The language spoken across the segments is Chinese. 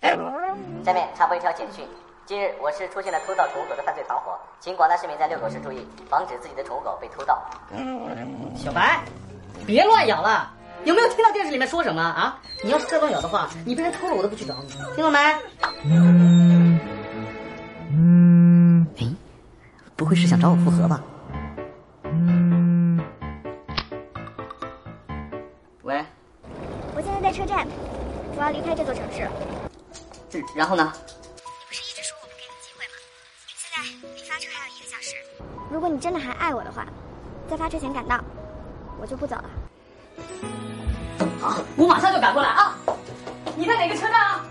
下面插播一条简讯：近日，我市出现了偷盗宠物狗的犯罪团伙，请广大市民在遛狗时注意，防止自己的宠物狗被偷盗。小白，别乱咬了！有没有听到电视里面说什么啊？你要是再乱咬的话，你被人偷了我都不去找你，听到没？嗯嗯。哎，不会是想找我复合吧？喂。我现在在车站，我要离开这座城市了。然后呢？你不是一直说我不给你机会吗？现在离发车还有一个小时。如果你真的还爱我的话，在发车前赶到，我就不走了。好，我马上就赶过来啊！你在哪个车站啊？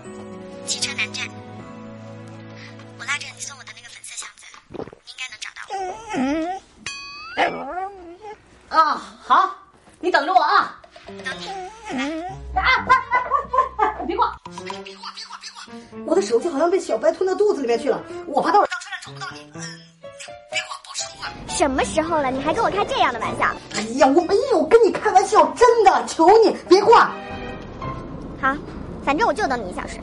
汽车南站。我拉着你送我的那个粉色箱子，你应该能找到我。啊，好，你等着我啊！等你。啊！别挂！别挂！别挂！别挂！我的手机好像被小白吞到肚子里面去了，我怕到时候到车站找不到你。嗯，别挂，保持通话。什么时候了，你还跟我开这样的玩笑？哎呀，我没有跟你开玩笑，真的，求你别挂。好，反正我就等你一小时。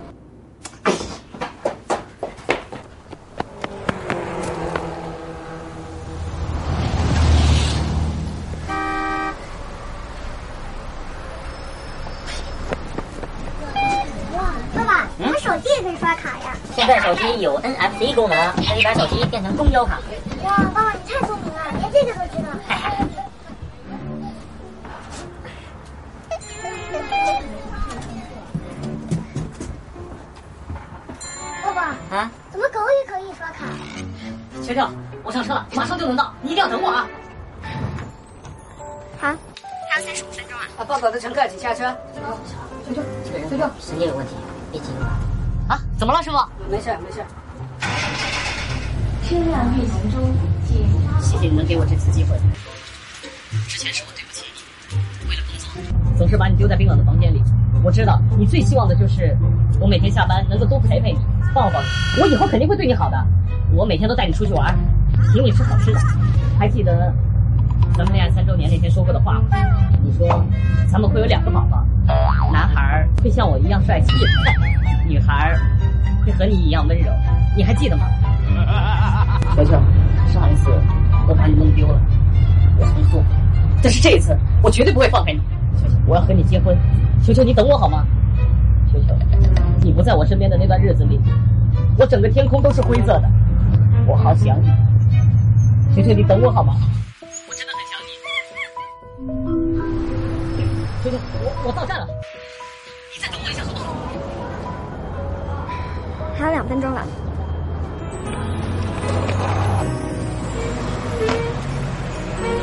现在手机有 NFC 功能，可以把手机变成公交卡。哇，爸爸你太聪明了，连这个都知道。爸爸啊，怎么狗也可以刷卡？球球，我上车了，马上就能到，你一定要等我啊！好，还有三十五分钟啊！啊，报告的乘客请下车。球球，球球，神经有问题，别急了。啊，怎么了，师傅？没事，没事。车辆运行中，请谢谢你能给我这次机会。之前是我对不起你，为了工作，总是把你丢在冰冷的房间里。我知道你最希望的就是我每天下班能够多陪陪你，抱抱你。我以后肯定会对你好的。我每天都带你出去玩，请你吃好吃的。还记得咱们恋爱三周年那天说过的话吗？你说咱们会有两个宝宝，男孩会像我一样帅气。女孩会和你一样温柔，你还记得吗？球球，上一次我把你弄丢了，我很后悔，但是这一次我绝对不会放开你。球球，我要和你结婚，球球你等我好吗？球球，你不在我身边的那段日子里，我整个天空都是灰色的，我好想你。球球你等我好吗？我真的很想你。球球，我我到站了，还有两分钟了。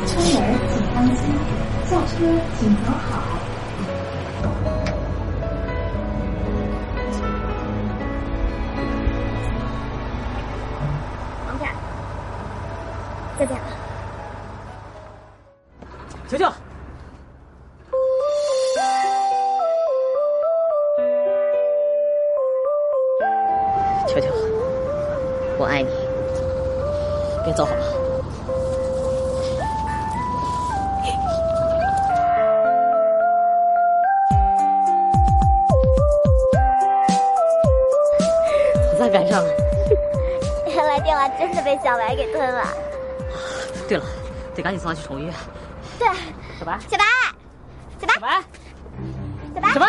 车门请当心，下车请走好。我爱你，别走好吗？总算赶上了。原来电话真的被小白给吞了。对了，得赶紧送他去宠物医院。对，小白，小白，小白，小白，小白，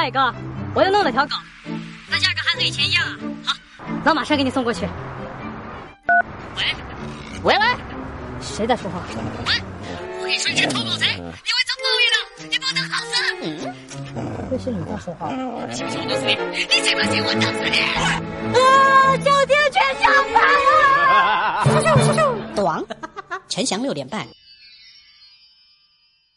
小白。喂，哥，我又弄了条狗，那价格还和以前一样啊。好，那我马上给你送过去。喂，喂喂，谁在说话？喂，我跟你说你是偷狗贼，你会遭报应的，你不能好死。嗯，会是你在说话？信不信我弄死你？你信不信我弄死你？啊！酒店全响牌了！短，陈翔六点半。